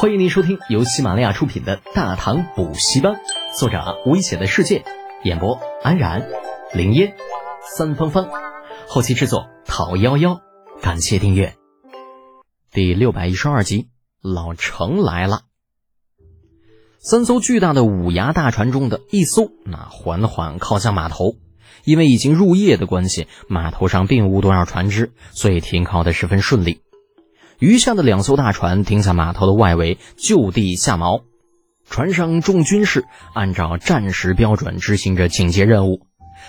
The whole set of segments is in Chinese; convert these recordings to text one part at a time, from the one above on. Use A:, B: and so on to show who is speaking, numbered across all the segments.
A: 欢迎您收听由喜马拉雅出品的《大唐补习班》，作者危险的世界，演播安然、林烟、三芳芳，后期制作陶幺幺。感谢订阅。第六百一十二集，老程来了。三艘巨大的五牙大船中的一艘，那缓缓靠向码头。因为已经入夜的关系，码头上并无多少船只，所以停靠的十分顺利。余下的两艘大船停在码头的外围，就地下锚。船上众军士按照战时标准执行着警戒任务，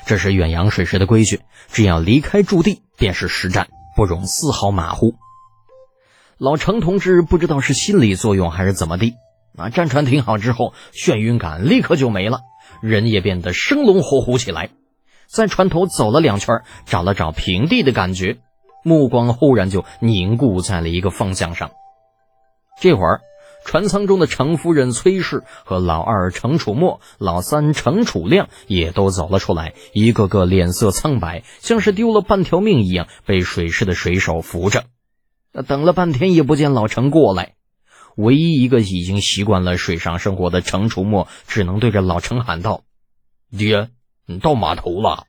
A: 这是远洋水师的规矩。只要离开驻地，便是实战，不容丝毫马虎。老程同志不知道是心理作用还是怎么地，啊，战船停好之后，眩晕感立刻就没了，人也变得生龙活虎起来。在船头走了两圈，找了找平地的感觉，目光忽然就凝固在了一个方向上。这会儿，船舱中的程夫人崔氏和老二程楚墨、老三程楚亮也都走了出来，一个个脸色苍白，像是丢了半条命一样，被水师的水手扶着。等了半天也不见老程过来，唯一一个已经习惯了水上生活的程楚墨，只能对着老程喊道：“爹。”你到码头了，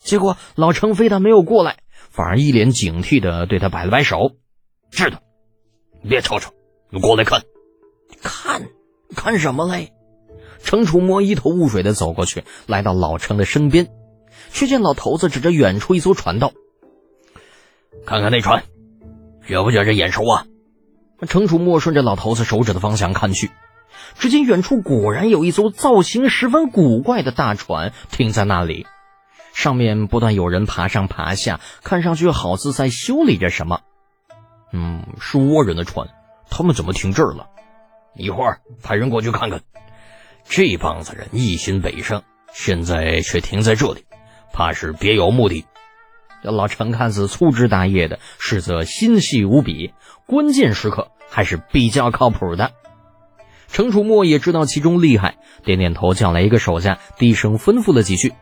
A: 结果老程非但没有过来，反而一脸警惕的对他摆了摆手：“是的，你别吵吵，你过来看，看看什么嘞？”程楚墨一头雾水的走过去，来到老程的身边，却见老头子指着远处一艘船道：“看看那船，觉不觉着眼熟啊？”程楚墨顺着老头子手指的方向看去。只见远处果然有一艘造型十分古怪的大船停在那里，上面不断有人爬上爬下，看上去好似在修理着什么。嗯，是倭人的船，他们怎么停这儿了？一会儿派人过去看看。这帮子人一心北上，现在却停在这里，怕是别有目的。这老陈看似粗枝大叶的，实则心细无比，关键时刻还是比较靠谱的。程楚墨也知道其中厉害，点点头，叫来一个手下，低声吩咐了几句，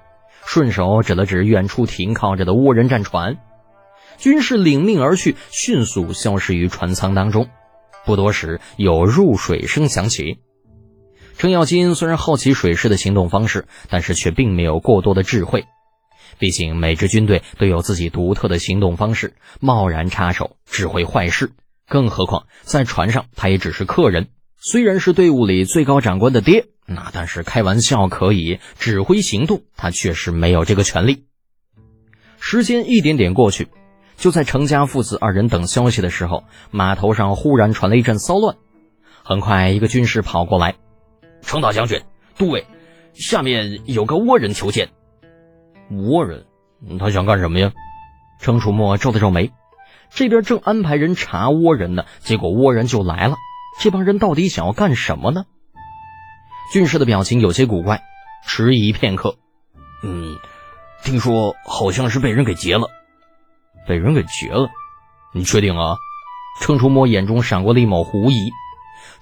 A: 顺手指了指远处停靠着的倭人战船。军士领命而去，迅速消失于船舱当中。不多时，有入水声响起。程咬金虽然好奇水师的行动方式，但是却并没有过多的智慧。毕竟每支军队都有自己独特的行动方式，贸然插手只会坏事。更何况在船上，他也只是客人。虽然是队伍里最高长官的爹，那但是开玩笑可以，指挥行动他确实没有这个权利。时间一点点过去，就在程家父子二人等消息的时候，码头上忽然传来一阵骚乱。很快，一个军士跑过来：“程大将军，都尉，下面有个倭人求见。”倭人，他想干什么呀？程楚墨皱了皱眉，这边正安排人查倭人呢，结果倭人就来了。这帮人到底想要干什么呢？军士的表情有些古怪，迟疑片刻。嗯，听说好像是被人给劫了，被人给劫了。你确定啊？程楚墨眼中闪过了一抹狐疑。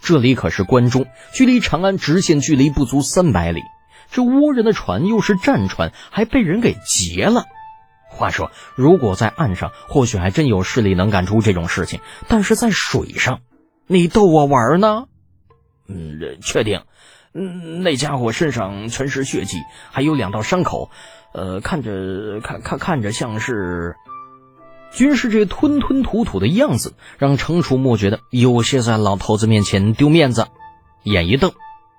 A: 这里可是关中，距离长安直线距离不足三百里。这倭人的船又是战船，还被人给劫了。话说，如果在岸上，或许还真有势力能干出这种事情，但是在水上。你逗我玩呢？嗯，确定。嗯，那家伙身上全是血迹，还有两道伤口。呃，看着看看看着像是军师这吞吞吐吐的样子，让程楚墨觉得有些在老头子面前丢面子。眼一瞪，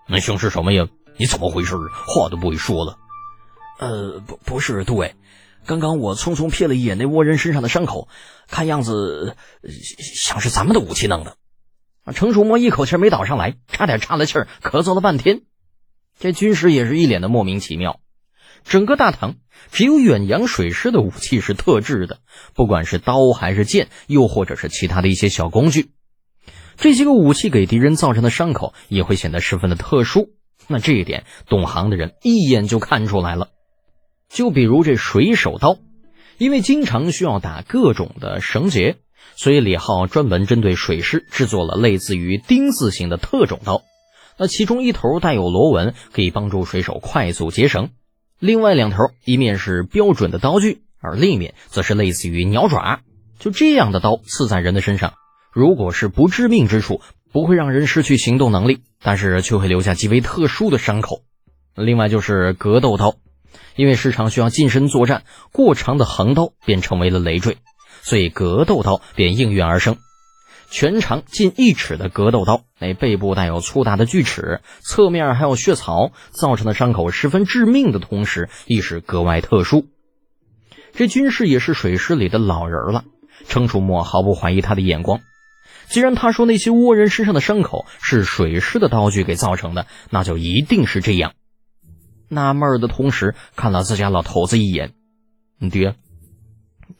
A: 那像是什么呀？你怎么回事？话都不会说了。呃，不，不是，杜伟。刚刚我匆匆瞥了一眼那倭人身上的伤口，看样子像是咱们的武器弄的。啊！程楚墨一口气没倒上来，差点岔了气儿，咳嗽了半天。这军师也是一脸的莫名其妙。整个大唐只有远洋水师的武器是特制的，不管是刀还是剑，又或者是其他的一些小工具，这些个武器给敌人造成的伤口也会显得十分的特殊。那这一点，懂行的人一眼就看出来了。就比如这水手刀，因为经常需要打各种的绳结。所以李浩专门针对水师制作了类似于丁字形的特种刀，那其中一头带有螺纹，可以帮助水手快速结绳；另外两头，一面是标准的刀具，而另一面则是类似于鸟爪。就这样的刀刺在人的身上，如果是不致命之处，不会让人失去行动能力，但是却会留下极为特殊的伤口。另外就是格斗刀，因为时常需要近身作战，过长的横刀便成为了累赘，所以格斗刀便应运而生。全长近一尺的格斗刀，那背部带有粗大的锯齿，侧面还有血槽，造成的伤口十分致命的同时，亦是格外特殊。这军师也是水师里的老人了，程楚墨毫不怀疑他的眼光。既然他说那些倭人身上的伤口是水师的刀具给造成的，那就一定是这样。纳闷的同时，看了自家老头子一眼：“你爹，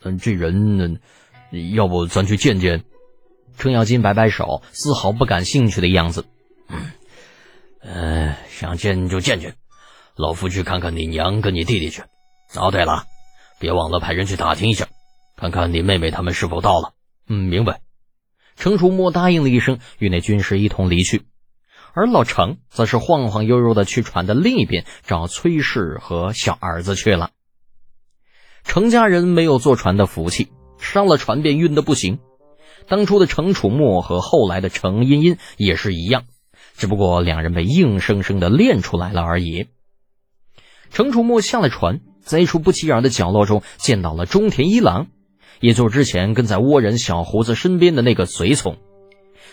A: 嗯，这人呢，要不咱去见见？”程咬金摆摆手，丝毫不感兴趣的样子。
B: 嗯，想见就见见，老夫去看看你娘跟你弟弟去。哦，对了，别忘了派人去打听一下，看看你妹妹他们是否到了。
A: 嗯，明白。程楚墨答应了一声，与那军师一同离去。而老程则是晃晃悠悠的去船的另一边找崔氏和小儿子去了。程家人没有坐船的福气，上了船便晕得不行。当初的程楚墨和后来的程茵茵也是一样，只不过两人被硬生生的练出来了而已。程楚墨下了船，在一处不起眼的角落中见到了中田一郎，也就是之前跟在倭人小胡子身边的那个随从。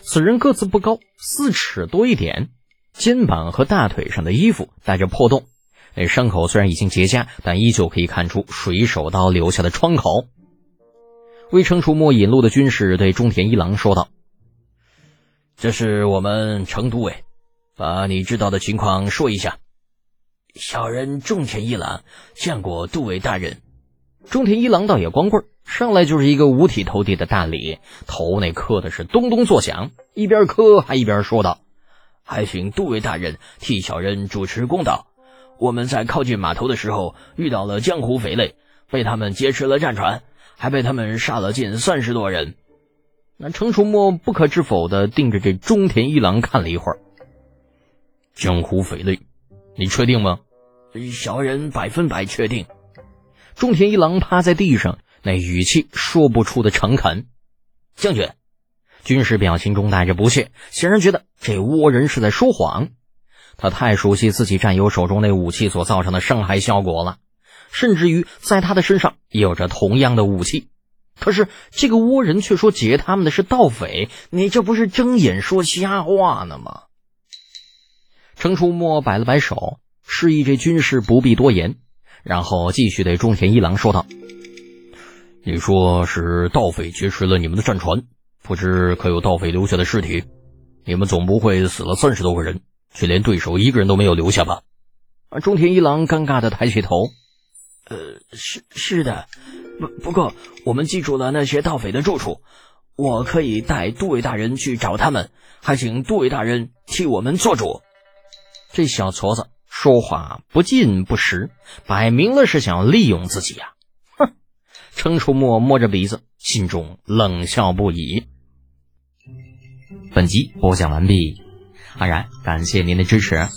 A: 此人个子不高，四尺多一点，肩膀和大腿上的衣服带着破洞，那伤口虽然已经结痂，但依旧可以看出水手刀留下的创口。为程楚墨引路的军士对中田一郎说道：“
B: 这是我们程都尉，把你知道的情况说一下。小人中田一郎见过都尉大人。”
A: 中田一郎倒也光棍，上来就是一个五体投地的大礼，头那磕的是咚咚作响，一边磕还一边说道：“
B: 还请都尉大人替小人主持公道。我们在靠近码头的时候遇到了江湖匪类，被他们劫持了战船。”还被他们杀了近三十多人。
A: 那程楚墨不可置否的盯着这中田一郎看了一会儿。
B: 江湖匪类，你确定吗？小人百分百确定。
A: 中田一郎趴在地上，那语气说不出的诚恳。
B: 将军，
A: 军师表情中带着不屑，显然觉得这倭人是在说谎。他太熟悉自己战友手中那武器所造成的伤害效果了。甚至于在他的身上也有着同样的武器，可是这个倭人却说劫他们的是盗匪，你这不是睁眼说瞎话呢吗？程初墨摆了摆手，示意这军士不必多言，然后继续对中田一郎说道：“
B: 你说是盗匪劫持了你们的战船，不知可有盗匪留下的尸体？你们总不会死了三十多个人，却连对手一个人都没有留下吧？”
A: 中田一郎尴尬的抬起头。
C: 呃，是是的，不不过我们记住了那些盗匪的住处，我可以带杜伟大人去找他们，还请杜伟大人替我们做主。
A: 这小矬子说话不尽不实，摆明了是想利用自己呀！哼！程楚墨摸着鼻子，心中冷笑不已。本集播讲完毕，安然感谢您的支持。